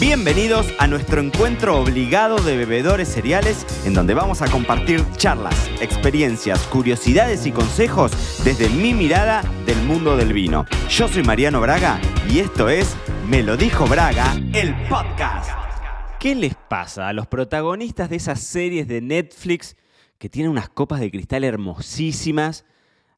Bienvenidos a nuestro encuentro obligado de bebedores cereales, en donde vamos a compartir charlas, experiencias, curiosidades y consejos desde mi mirada del mundo del vino. Yo soy Mariano Braga y esto es Me lo dijo Braga, el podcast. ¿Qué les pasa a los protagonistas de esas series de Netflix que tienen unas copas de cristal hermosísimas?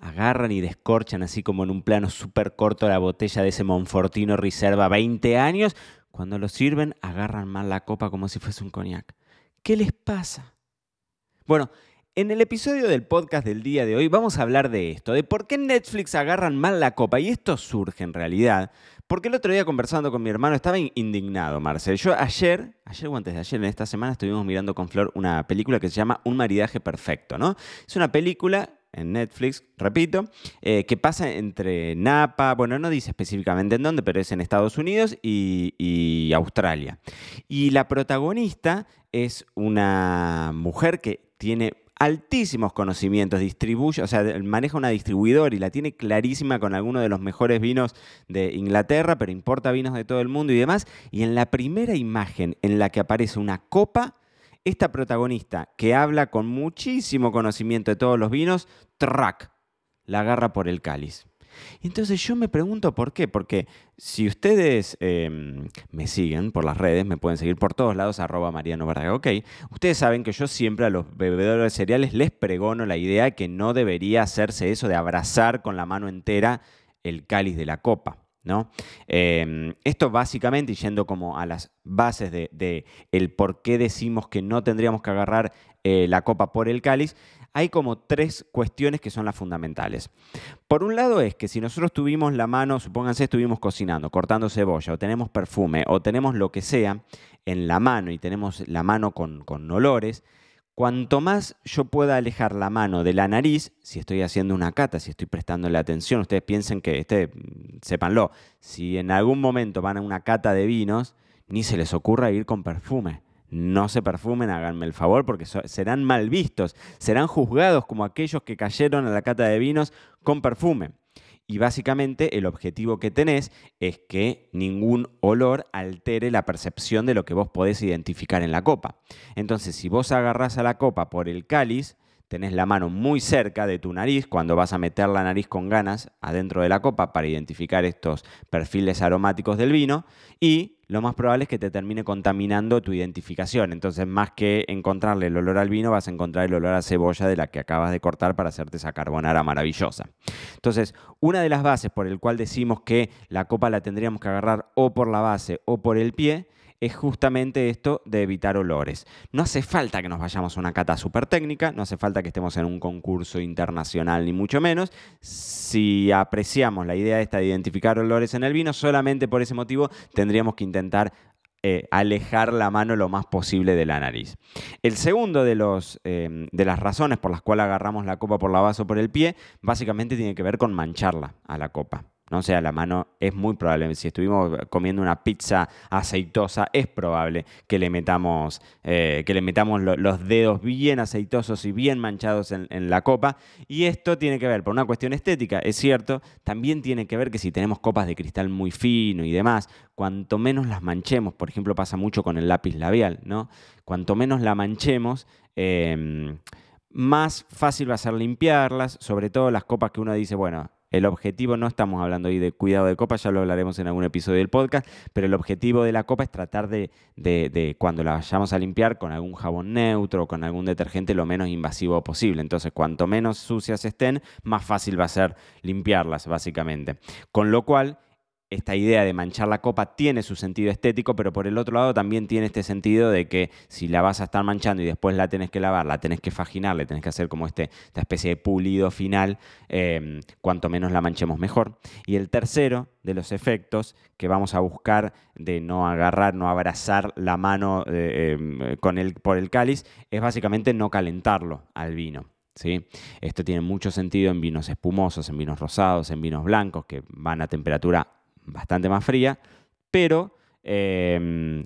Agarran y descorchan así como en un plano súper corto la botella de ese Monfortino Reserva 20 años cuando lo sirven, agarran mal la copa como si fuese un coñac. ¿Qué les pasa? Bueno, en el episodio del podcast del día de hoy vamos a hablar de esto, de por qué Netflix agarran mal la copa. Y esto surge en realidad porque el otro día conversando con mi hermano estaba indignado, Marcel. Yo ayer, ayer o antes de ayer, en esta semana estuvimos mirando con Flor una película que se llama Un maridaje perfecto, ¿no? Es una película en Netflix, repito, eh, que pasa entre Napa, bueno, no dice específicamente en dónde, pero es en Estados Unidos y, Australia. Y la protagonista es una mujer que tiene altísimos conocimientos, distribuye, o sea, maneja una distribuidora y la tiene clarísima con algunos de los mejores vinos de Inglaterra, pero importa vinos de todo el mundo y demás. Y en la primera imagen en la que aparece una copa, esta protagonista que habla con muchísimo conocimiento de todos los vinos, track, la agarra por el cáliz. Entonces yo me pregunto por qué, porque si ustedes em, me siguen por las redes, me pueden seguir por todos lados, arroba Mariano Barraga, ok, ustedes saben que yo siempre a los bebedores de cereales les pregono la idea de que no debería hacerse eso de abrazar con la mano entera el cáliz de la copa. Em, esto básicamente, yendo como a las bases de, el por qué decimos que no tendríamos que agarrar eh, la copa por el cáliz, hay como tres cuestiones que son las fundamentales. Por un lado es que si nosotros tuvimos la mano, supónganse estuvimos cocinando, cortando cebolla, o tenemos perfume, o tenemos lo que sea en la mano y tenemos la mano con, con olores, Cuanto más yo pueda alejar la mano de la nariz, si estoy haciendo una cata, si estoy prestándole atención, ustedes piensen que, este, sépanlo, si en algún momento van a una cata de vinos, ni se les ocurra ir con perfume. No se perfumen, háganme el favor, porque serán mal vistos, serán juzgados como aquellos que cayeron a la cata de vinos con perfume. Y básicamente el objetivo que tenés es que ningún olor altere la percepción de lo que vos podés identificar en la copa. Entonces, si vos agarrás a la copa por el cáliz, tenés la mano muy cerca de tu nariz cuando vas a meter la nariz con ganas adentro de la copa para identificar estos perfiles aromáticos del vino y lo más probable es que te termine contaminando tu identificación. Entonces, más que encontrarle el olor al vino, vas a encontrar el olor a cebolla de la que acabas de cortar para hacerte esa carbonara maravillosa. Entonces, una de las bases por el cual decimos que la copa la tendríamos que agarrar o por la base o por el pie es justamente esto de evitar olores. No hace falta que nos vayamos a una cata súper técnica, no hace falta que estemos en un concurso internacional ni mucho menos. Si apreciamos la idea esta de identificar olores en el vino, solamente por ese motivo tendríamos que intentar eh, alejar la mano lo más posible de la nariz. El segundo de, los, em, de las razones por las cuales agarramos la copa por la base o por el pie, básicamente tiene que ver con mancharla a la copa. ¿No? sea, la mano es muy probable, si estuvimos comiendo una pizza aceitosa, es probable que le metamos, eh, que le metamos los dedos bien aceitosos y bien manchados en, la copa. Y esto tiene que ver, por una cuestión estética, es cierto, también tiene que ver que si tenemos copas de cristal muy fino y demás, cuanto menos las manchemos, por ejemplo pasa mucho con el lápiz labial, ¿no? Cuanto menos la manchemos, em, más fácil va a ser limpiarlas, sobre todo las copas que uno dice, bueno, el objetivo, no estamos hablando ahí de cuidado de copa, ya lo hablaremos en algún episodio del podcast, pero el objetivo de la copa es tratar de, de, cuando la vayamos a limpiar con algún jabón neutro o con algún detergente lo menos invasivo posible. Entonces, cuanto menos sucias estén, más fácil va a ser limpiarlas, básicamente. Con lo cual, esta idea de manchar la copa tiene su sentido estético, pero por el otro lado también tiene este sentido de que si la vas a estar manchando y después la tenés que lavar, la tenés que faginar, le tenés que hacer como este, esta especie de pulido final, em, cuanto menos la manchemos mejor. Y el tercero de los efectos que vamos a buscar de no agarrar, no abrazar la mano eh, em, con el, por el cáliz, es básicamente no calentarlo al vino. ¿Sí? Esto tiene mucho sentido en vinos espumosos, en vinos rosados, en vinos blancos que van a temperatura bastante más fría, pero em,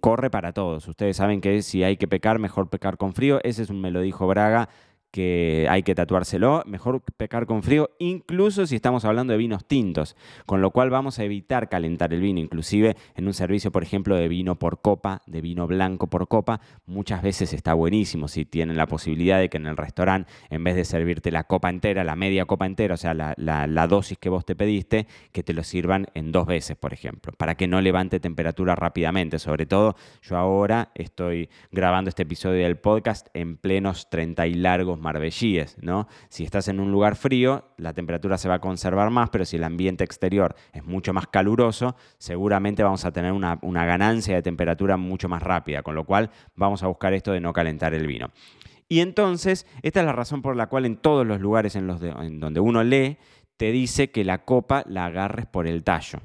corre para todos. Ustedes saben que si hay que pecar, mejor pecar con frío. Ese es un me lo dijo Braga que hay que tatuárselo, mejor pecar con frío, incluso si estamos hablando de vinos tintos, con lo cual vamos a evitar calentar el vino, inclusive en un servicio, por ejemplo, de vino por copa, de vino blanco por copa, muchas veces está buenísimo si tienen la posibilidad de que en el restaurante, en vez de servirte la copa entera, la media copa entera, o sea, la, la dosis que vos te pediste, que te lo sirvan en dos veces, por ejemplo, para que no levante temperatura rápidamente. Sobre todo, yo ahora estoy grabando este episodio del podcast en plenos 30 y largos marbellíes, ¿no? Si estás en un lugar frío, la temperatura se va a conservar más, pero si el ambiente exterior es mucho más caluroso, seguramente vamos a tener una, ganancia de temperatura mucho más rápida, con lo cual vamos a buscar esto de no calentar el vino. Y entonces, esta es la razón por la cual en todos los lugares en, los en donde uno lee, te dice que la copa la agarres por el tallo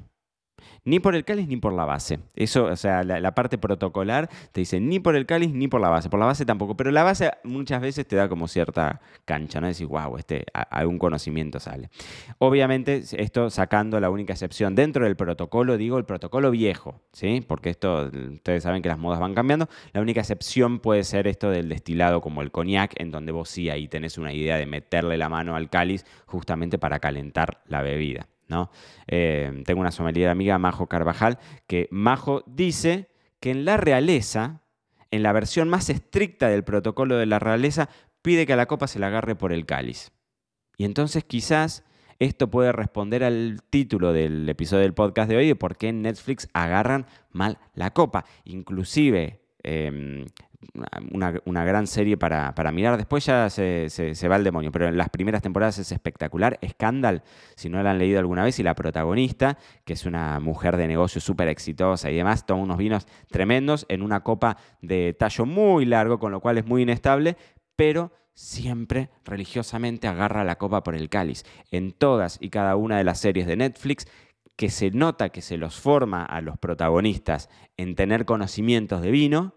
ni por el cáliz ni por la base. Eso, o sea, la, parte protocolar te dice ni por el cáliz ni por la base. Por la base tampoco, pero la base muchas veces te da como cierta cancha, ¿no? Decís, wow, este, algún conocimiento sale. Obviamente, esto sacando la única excepción dentro del protocolo, digo el protocolo viejo, ¿sí? Porque esto, ustedes saben que las modas van cambiando. La única excepción puede ser esto del destilado como el coñac, en donde vos sí ahí tenés una idea de meterle la mano al cáliz justamente para calentar la bebida. Eh, tengo una sommelier amiga, Majo Carvajal, que Majo dice que en la realeza, en la versión más estricta del protocolo de la realeza, pide que a la copa se la agarre por el cáliz. Y entonces quizás esto puede responder al título del episodio del podcast de hoy de por qué en Netflix agarran mal la copa. Inclusive em, una, gran serie para, mirar. Después ya se, va al demonio, pero en las primeras temporadas es espectacular. Scandal, si no la han leído alguna vez, y la protagonista, que es una mujer de negocio súper exitosa y demás, toma unos vinos tremendos en una copa de tallo muy largo, con lo cual es muy inestable, pero siempre religiosamente agarra la copa por el cáliz. En todas y cada una de las series de Netflix, que se nota que se los forma a los protagonistas en tener conocimientos de vino,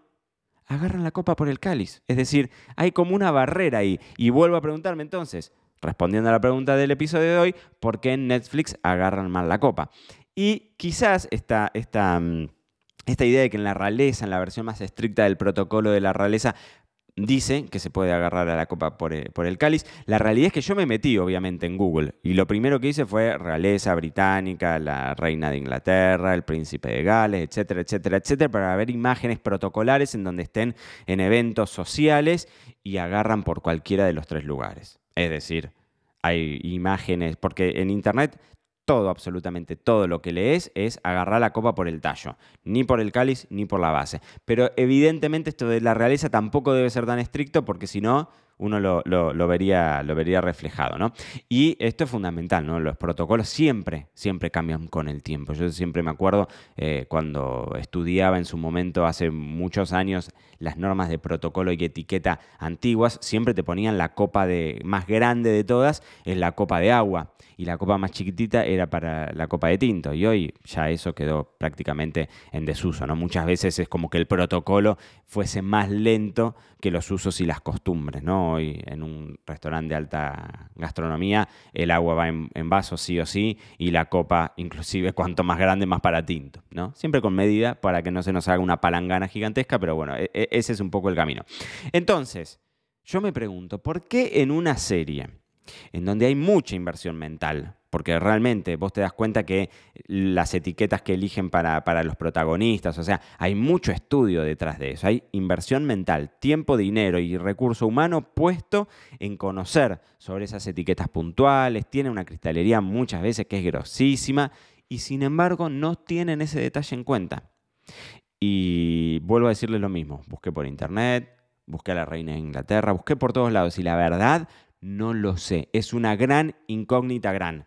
agarran la copa por el cáliz. Es decir, hay como una barrera ahí. Y vuelvo a preguntarme entonces, respondiendo a la pregunta del episodio de hoy, ¿por qué en Netflix agarran mal la copa? Y quizás esta, esta, mm, esta idea de que en la realeza, en la versión más estricta del protocolo de la realeza, dice que se puede agarrar a la copa por el, cáliz. La realidad es que yo me metí, obviamente, en Google. Y lo primero que hice fue realeza británica, la reina de Inglaterra, el príncipe de Gales, etcétera, etcétera, etcétera, para ver imágenes protocolares en donde estén en eventos sociales y agarran por cualquiera de los tres lugares. Es decir, hay imágenes, porque en Internet todo, absolutamente todo lo que lees es agarrar la copa por el tallo, ni por el cáliz ni por la base. Pero evidentemente esto de la realeza tampoco debe ser tan estricto porque si no uno lo, vería, lo vería reflejado, ¿no? Y esto es fundamental, ¿no? Los protocolos siempre, siempre cambian con el tiempo. Yo siempre me acuerdo eh, cuando estudiaba en su momento, hace muchos años, las normas de protocolo y etiqueta antiguas, siempre te ponían la copa de, más grande de todas, es la copa de agua, y la copa más chiquitita era para la copa de tinto, y hoy ya eso quedó prácticamente en desuso, ¿no? Muchas veces es como que el protocolo fuese más lento que los usos y las costumbres, ¿no? Hoy en un restaurante de alta gastronomía, el agua va en, vaso sí o sí y la copa, inclusive cuanto más grande, más para tinto, ¿no? Siempre con medida para que no se nos haga una palangana gigantesca, pero bueno, e, e, ese es un poco el camino. Entonces, yo me pregunto, ¿por qué en una serie en donde hay mucha inversión mental, porque realmente vos te das cuenta que las etiquetas que eligen para, los protagonistas, o sea, hay mucho estudio detrás de eso, hay inversión mental, tiempo, dinero y recurso humano puesto en conocer sobre esas etiquetas puntuales, tiene una cristalería muchas veces que es grosísima y sin embargo no tienen ese detalle en cuenta. Y vuelvo a decirles lo mismo, busqué por internet, busqué a la reina de Inglaterra, busqué por todos lados y la verdad no lo sé. Es una gran incógnita gran.